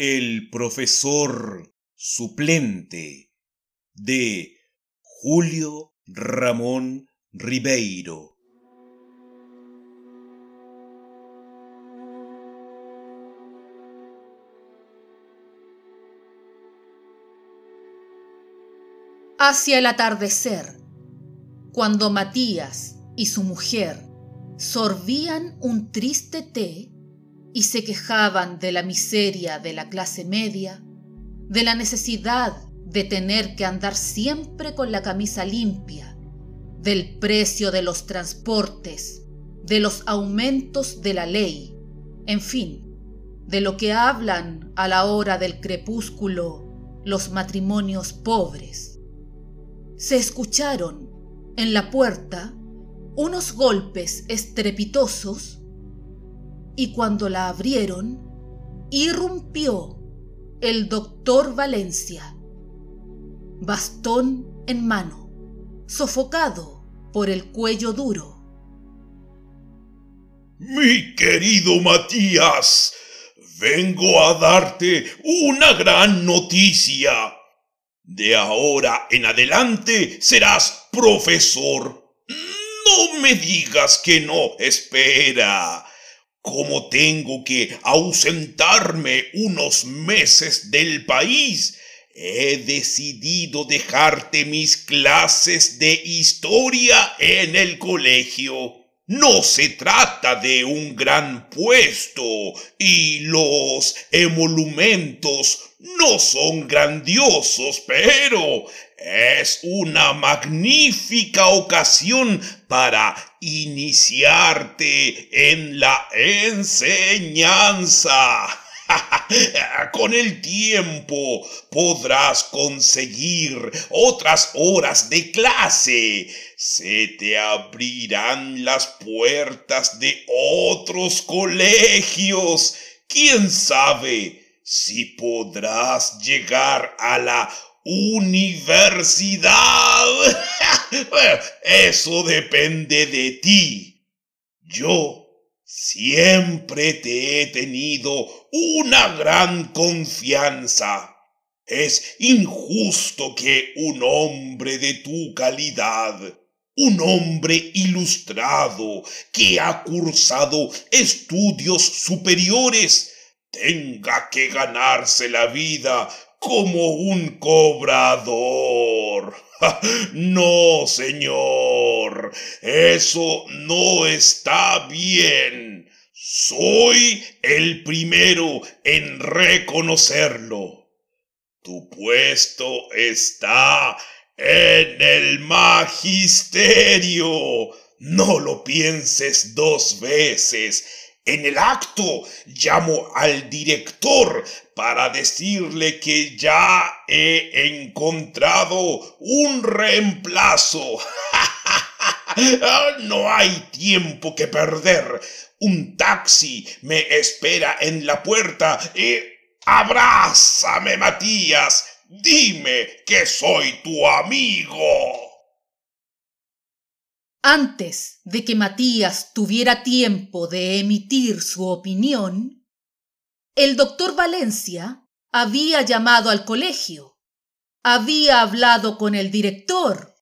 El profesor suplente de Julio Ramón Ribeiro. Hacia el atardecer, cuando Matías y su mujer sorbían un triste té y se quejaban de la miseria de la clase media, de la necesidad de tener que andar siempre con la camisa limpia, del precio de los transportes, de los aumentos de la ley, en fin, de lo que hablan a la hora del crepúsculo los matrimonios pobres. Se escucharon en la puerta unos golpes estrepitosos y cuando la abrieron, irrumpió el doctor Valencia, bastón en mano, sofocado por el cuello duro. Mi querido Matías, vengo a darte una gran noticia. De ahora en adelante serás profesor. No me digas que no, espera. Como tengo que ausentarme unos meses del país, he decidido dejarte mis clases de historia en el colegio. No se trata de un gran puesto y los emolumentos no son grandiosos, pero es una magnífica ocasión para iniciarte en la enseñanza. Con el tiempo podrás conseguir otras horas de clase. Se te abrirán las puertas de otros colegios. ¿Quién sabe si podrás llegar a la universidad? eso depende de ti. Yo Siempre te he tenido una gran confianza. Es injusto que un hombre de tu calidad, un hombre ilustrado que ha cursado estudios superiores, tenga que ganarse la vida como un cobrador. No, señor, eso no está bien. Soy el primero en reconocerlo. Tu puesto está en el magisterio. No lo pienses dos veces. En el acto llamo al director para decirle que ya he encontrado un reemplazo. no hay tiempo que perder. Un taxi me espera en la puerta y... Abrázame, Matías. Dime que soy tu amigo. Antes de que Matías tuviera tiempo de emitir su opinión, el doctor Valencia había llamado al colegio, había hablado con el director,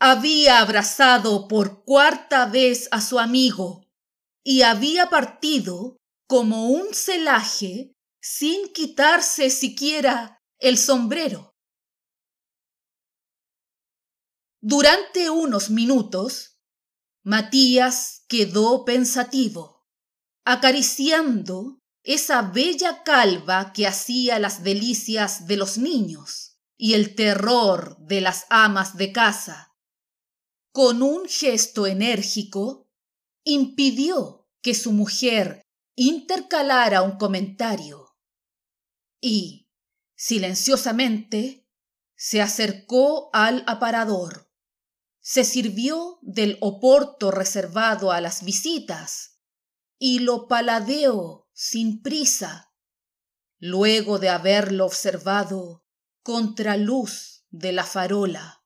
había abrazado por cuarta vez a su amigo y había partido como un celaje sin quitarse siquiera el sombrero. Durante unos minutos, Matías quedó pensativo, acariciando esa bella calva que hacía las delicias de los niños y el terror de las amas de casa. Con un gesto enérgico, impidió que su mujer intercalara un comentario y, silenciosamente, se acercó al aparador, se sirvió del oporto reservado a las visitas y lo paladeó sin prisa, luego de haberlo observado contra luz de la farola.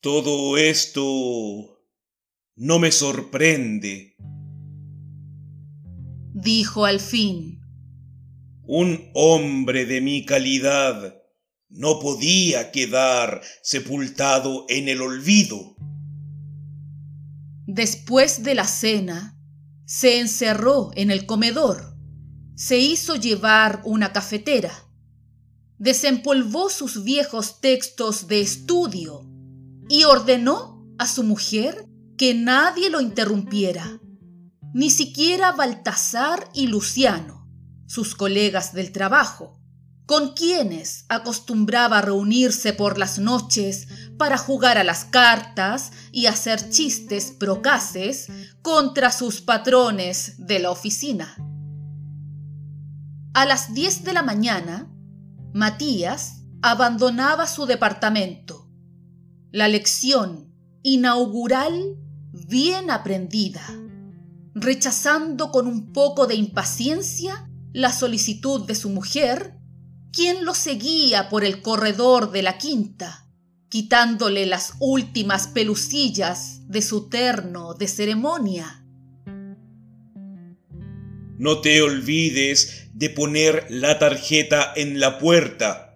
Todo esto no me sorprende. dijo al fin. Un hombre de mi calidad no podía quedar sepultado en el olvido. Después de la cena, se encerró en el comedor, se hizo llevar una cafetera, desempolvó sus viejos textos de estudio y ordenó a su mujer que nadie lo interrumpiera, ni siquiera Baltasar y Luciano, sus colegas del trabajo con quienes acostumbraba reunirse por las noches para jugar a las cartas y hacer chistes procaces contra sus patrones de la oficina. A las 10 de la mañana, Matías abandonaba su departamento. La lección inaugural bien aprendida, rechazando con un poco de impaciencia la solicitud de su mujer quien lo seguía por el corredor de la quinta, quitándole las últimas pelucillas de su terno de ceremonia. No te olvides de poner la tarjeta en la puerta,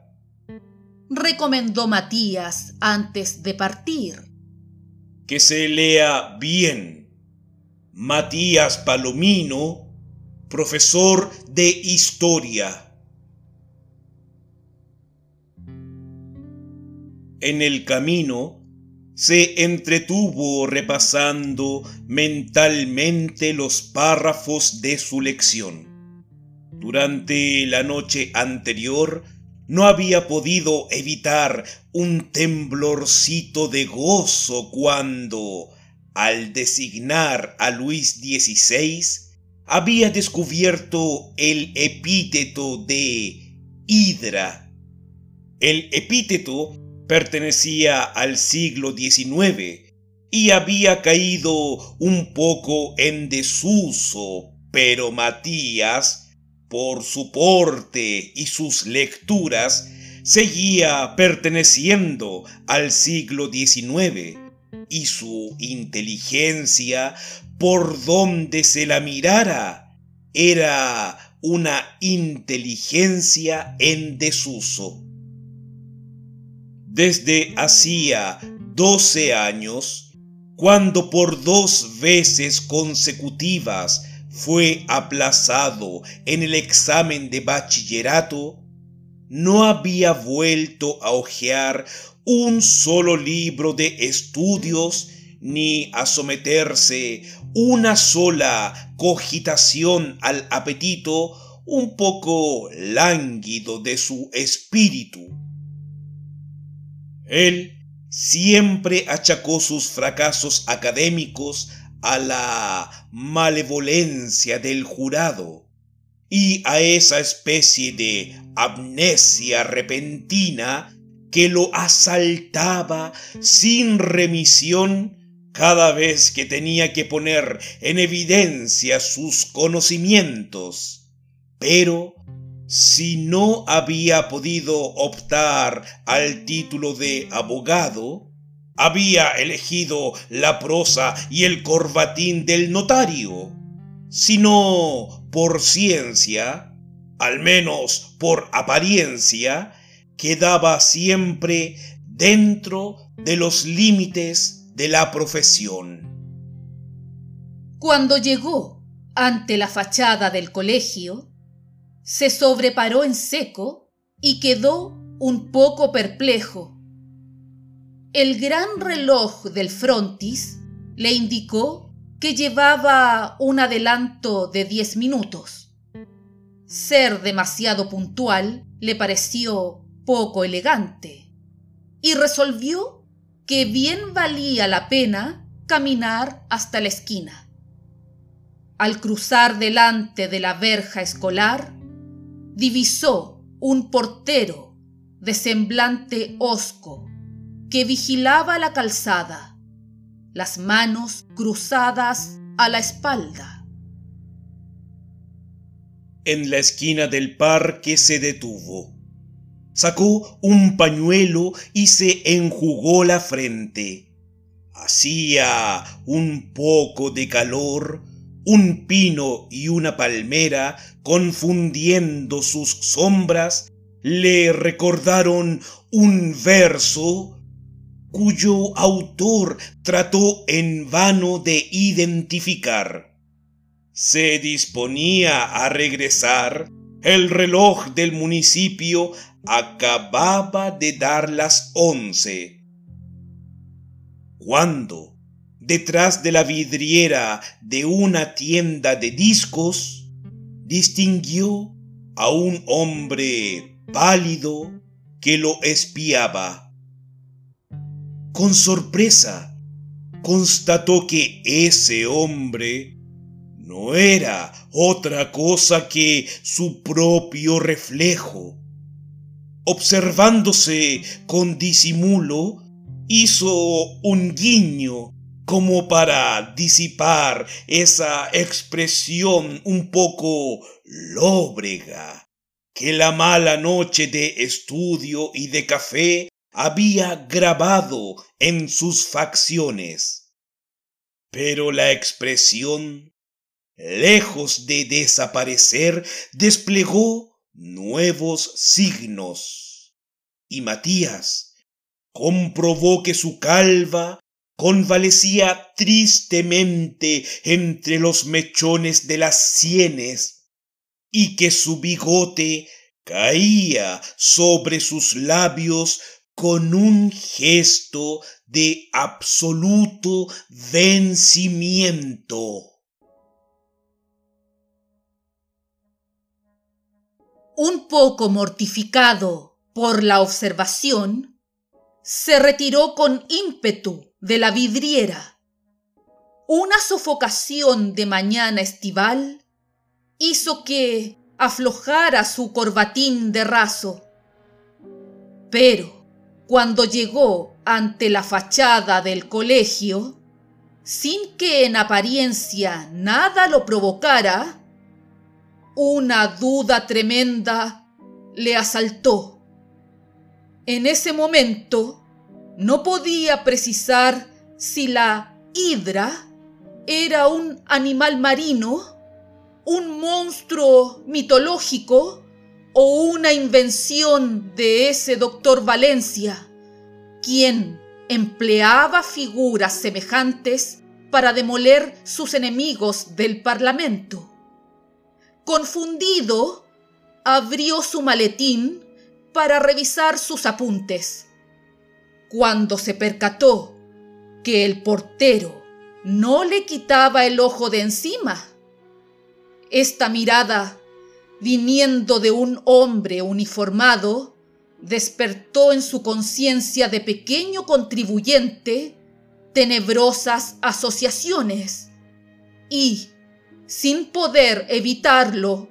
recomendó Matías antes de partir. Que se lea bien. Matías Palomino, profesor de historia. En el camino, se entretuvo repasando mentalmente los párrafos de su lección. Durante la noche anterior no había podido evitar un temblorcito de gozo cuando, al designar a Luis XVI, había descubierto el epíteto de Hidra. El epíteto pertenecía al siglo XIX y había caído un poco en desuso, pero Matías, por su porte y sus lecturas, seguía perteneciendo al siglo XIX y su inteligencia, por donde se la mirara, era una inteligencia en desuso. Desde hacía doce años, cuando por dos veces consecutivas fue aplazado en el examen de bachillerato, no había vuelto a hojear un solo libro de estudios ni a someterse una sola cogitación al apetito un poco lánguido de su espíritu. Él siempre achacó sus fracasos académicos a la malevolencia del jurado y a esa especie de amnesia repentina que lo asaltaba sin remisión cada vez que tenía que poner en evidencia sus conocimientos. Pero si no había podido optar al título de abogado, había elegido la prosa y el corbatín del notario, sino por ciencia, al menos por apariencia, quedaba siempre dentro de los límites de la profesión. Cuando llegó ante la fachada del colegio, se sobreparó en seco y quedó un poco perplejo. El gran reloj del frontis le indicó que llevaba un adelanto de diez minutos. Ser demasiado puntual le pareció poco elegante y resolvió que bien valía la pena caminar hasta la esquina. Al cruzar delante de la verja escolar, divisó un portero de semblante hosco que vigilaba la calzada, las manos cruzadas a la espalda. En la esquina del parque se detuvo. Sacó un pañuelo y se enjugó la frente. Hacía un poco de calor un pino y una palmera, confundiendo sus sombras, le recordaron un verso cuyo autor trató en vano de identificar. Se disponía a regresar, el reloj del municipio acababa de dar las once. Cuando, detrás de la vidriera de una tienda de discos, distinguió a un hombre pálido que lo espiaba. Con sorpresa, constató que ese hombre no era otra cosa que su propio reflejo. Observándose con disimulo, hizo un guiño como para disipar esa expresión un poco lóbrega que la mala noche de estudio y de café había grabado en sus facciones. Pero la expresión, lejos de desaparecer, desplegó nuevos signos. Y Matías comprobó que su calva convalecía tristemente entre los mechones de las sienes y que su bigote caía sobre sus labios con un gesto de absoluto vencimiento. Un poco mortificado por la observación, se retiró con ímpetu de la vidriera. Una sofocación de mañana estival hizo que aflojara su corbatín de raso. Pero cuando llegó ante la fachada del colegio, sin que en apariencia nada lo provocara, una duda tremenda le asaltó. En ese momento no podía precisar si la hidra era un animal marino, un monstruo mitológico o una invención de ese doctor Valencia, quien empleaba figuras semejantes para demoler sus enemigos del Parlamento. Confundido, abrió su maletín para revisar sus apuntes. Cuando se percató que el portero no le quitaba el ojo de encima, esta mirada, viniendo de un hombre uniformado, despertó en su conciencia de pequeño contribuyente tenebrosas asociaciones y, sin poder evitarlo,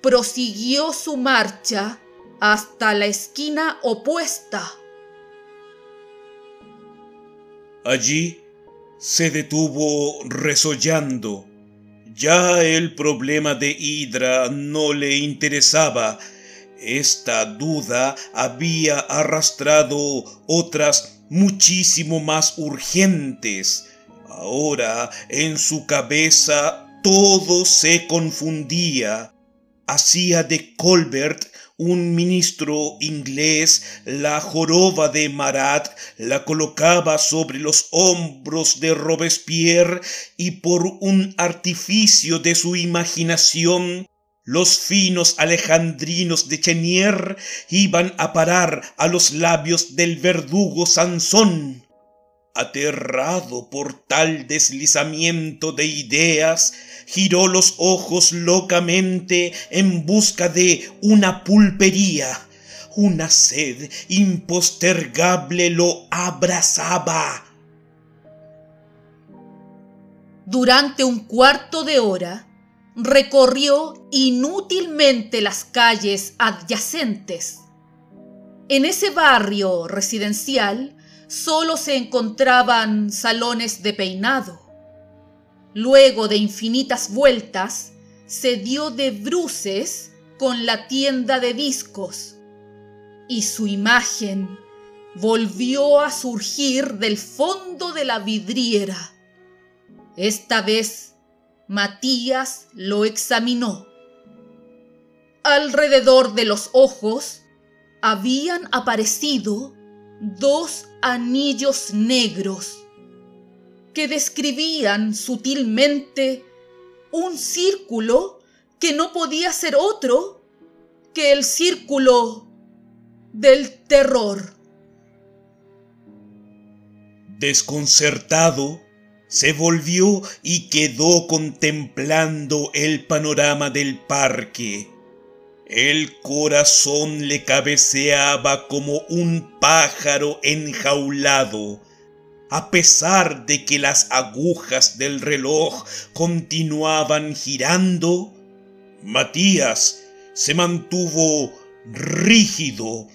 prosiguió su marcha hasta la esquina opuesta. Allí se detuvo resollando. Ya el problema de Hidra no le interesaba. Esta duda había arrastrado otras muchísimo más urgentes. Ahora en su cabeza todo se confundía. Hacía de Colbert un ministro inglés la joroba de Marat la colocaba sobre los hombros de Robespierre y por un artificio de su imaginación los finos alejandrinos de Chenier iban a parar a los labios del verdugo Sansón. Aterrado por tal deslizamiento de ideas, giró los ojos locamente en busca de una pulpería. Una sed impostergable lo abrazaba. Durante un cuarto de hora, recorrió inútilmente las calles adyacentes. En ese barrio residencial solo se encontraban salones de peinado. Luego de infinitas vueltas, se dio de bruces con la tienda de discos y su imagen volvió a surgir del fondo de la vidriera. Esta vez Matías lo examinó. Alrededor de los ojos habían aparecido dos anillos negros que describían sutilmente un círculo que no podía ser otro que el círculo del terror. Desconcertado, se volvió y quedó contemplando el panorama del parque. El corazón le cabeceaba como un pájaro enjaulado, a pesar de que las agujas del reloj continuaban girando. Matías se mantuvo rígido,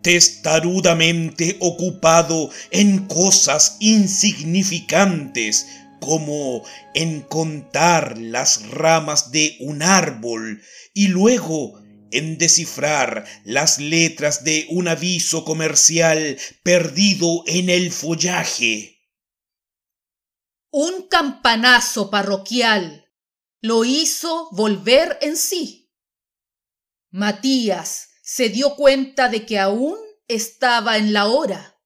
testarudamente ocupado en cosas insignificantes como en contar las ramas de un árbol y luego en descifrar las letras de un aviso comercial perdido en el follaje. Un campanazo parroquial lo hizo volver en sí. Matías se dio cuenta de que aún estaba en la hora.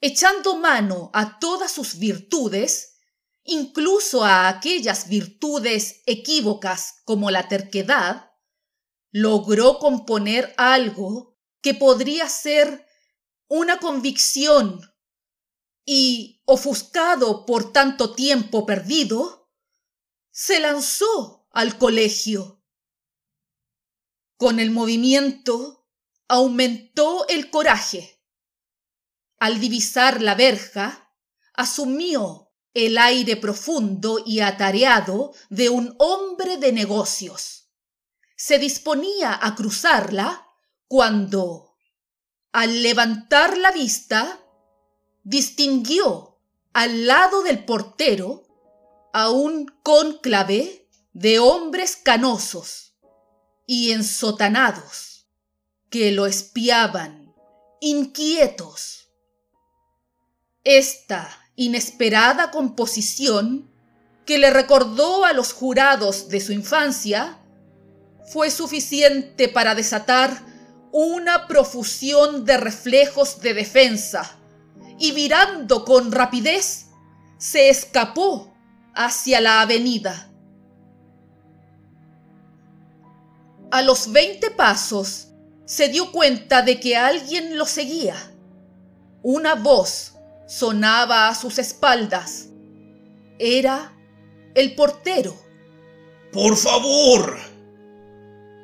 Echando mano a todas sus virtudes, incluso a aquellas virtudes equívocas como la terquedad, logró componer algo que podría ser una convicción y, ofuscado por tanto tiempo perdido, se lanzó al colegio. Con el movimiento aumentó el coraje. Al divisar la verja, asumió el aire profundo y atareado de un hombre de negocios se disponía a cruzarla cuando, al levantar la vista, distinguió al lado del portero a un cónclave de hombres canosos y ensotanados que lo espiaban, inquietos. Esta inesperada composición que le recordó a los jurados de su infancia fue suficiente para desatar una profusión de reflejos de defensa y virando con rapidez se escapó hacia la avenida. A los veinte pasos se dio cuenta de que alguien lo seguía. Una voz sonaba a sus espaldas. Era el portero. Por favor,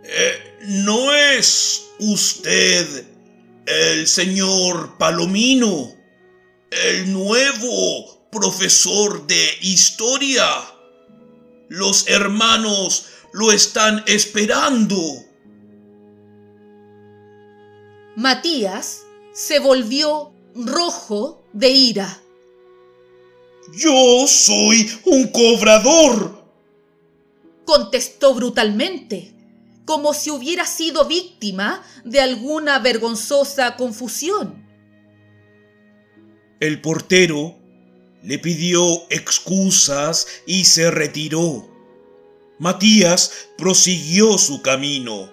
eh, ¿No es usted el señor Palomino, el nuevo profesor de historia? Los hermanos lo están esperando. Matías se volvió rojo de ira. Yo soy un cobrador, contestó brutalmente como si hubiera sido víctima de alguna vergonzosa confusión. El portero le pidió excusas y se retiró. Matías prosiguió su camino.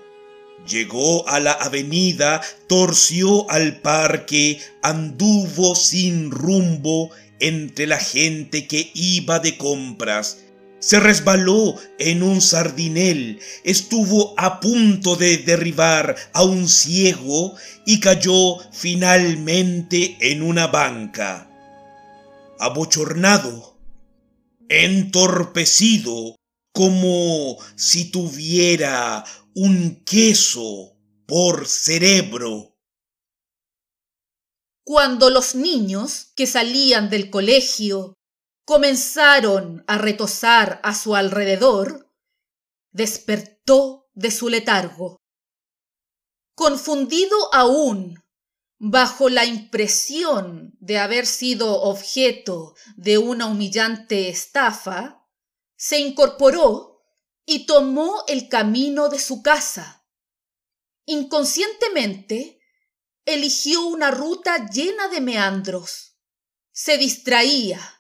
Llegó a la avenida, torció al parque, anduvo sin rumbo entre la gente que iba de compras se resbaló en un sardinel, estuvo a punto de derribar a un ciego y cayó finalmente en una banca. Abochornado, entorpecido, como si tuviera un queso por cerebro. Cuando los niños que salían del colegio comenzaron a retosar a su alrededor, despertó de su letargo. Confundido aún bajo la impresión de haber sido objeto de una humillante estafa, se incorporó y tomó el camino de su casa. Inconscientemente, eligió una ruta llena de meandros. Se distraía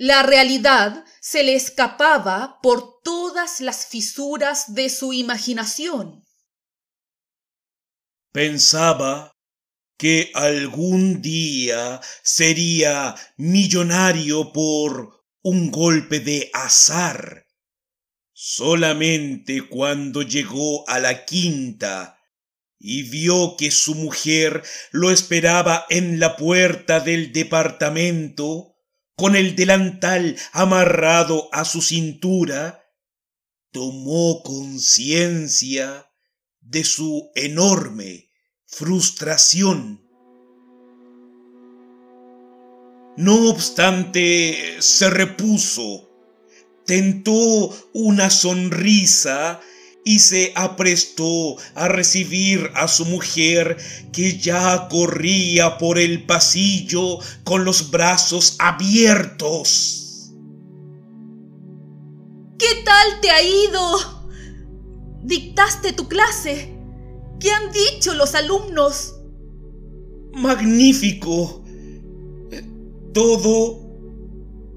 La realidad se le escapaba por todas las fisuras de su imaginación. Pensaba que algún día sería millonario por un golpe de azar. Solamente cuando llegó a la quinta y vio que su mujer lo esperaba en la puerta del departamento, con el delantal amarrado a su cintura, tomó conciencia de su enorme frustración. No obstante, se repuso, tentó una sonrisa y se aprestó a recibir a su mujer que ya corría por el pasillo con los brazos abiertos. ¿Qué tal te ha ido? ¿Dictaste tu clase? ¿Qué han dicho los alumnos? Magnífico. Todo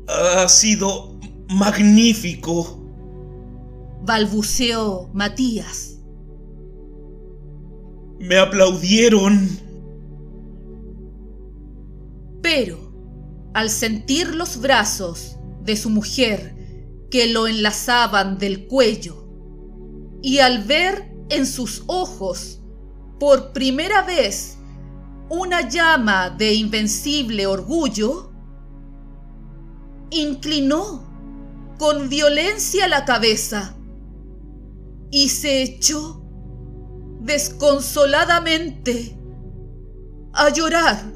ha sido magnífico balbuceó Matías. Me aplaudieron. Pero, al sentir los brazos de su mujer que lo enlazaban del cuello, y al ver en sus ojos por primera vez una llama de invencible orgullo, inclinó con violencia la cabeza y se echó desconsoladamente a llorar.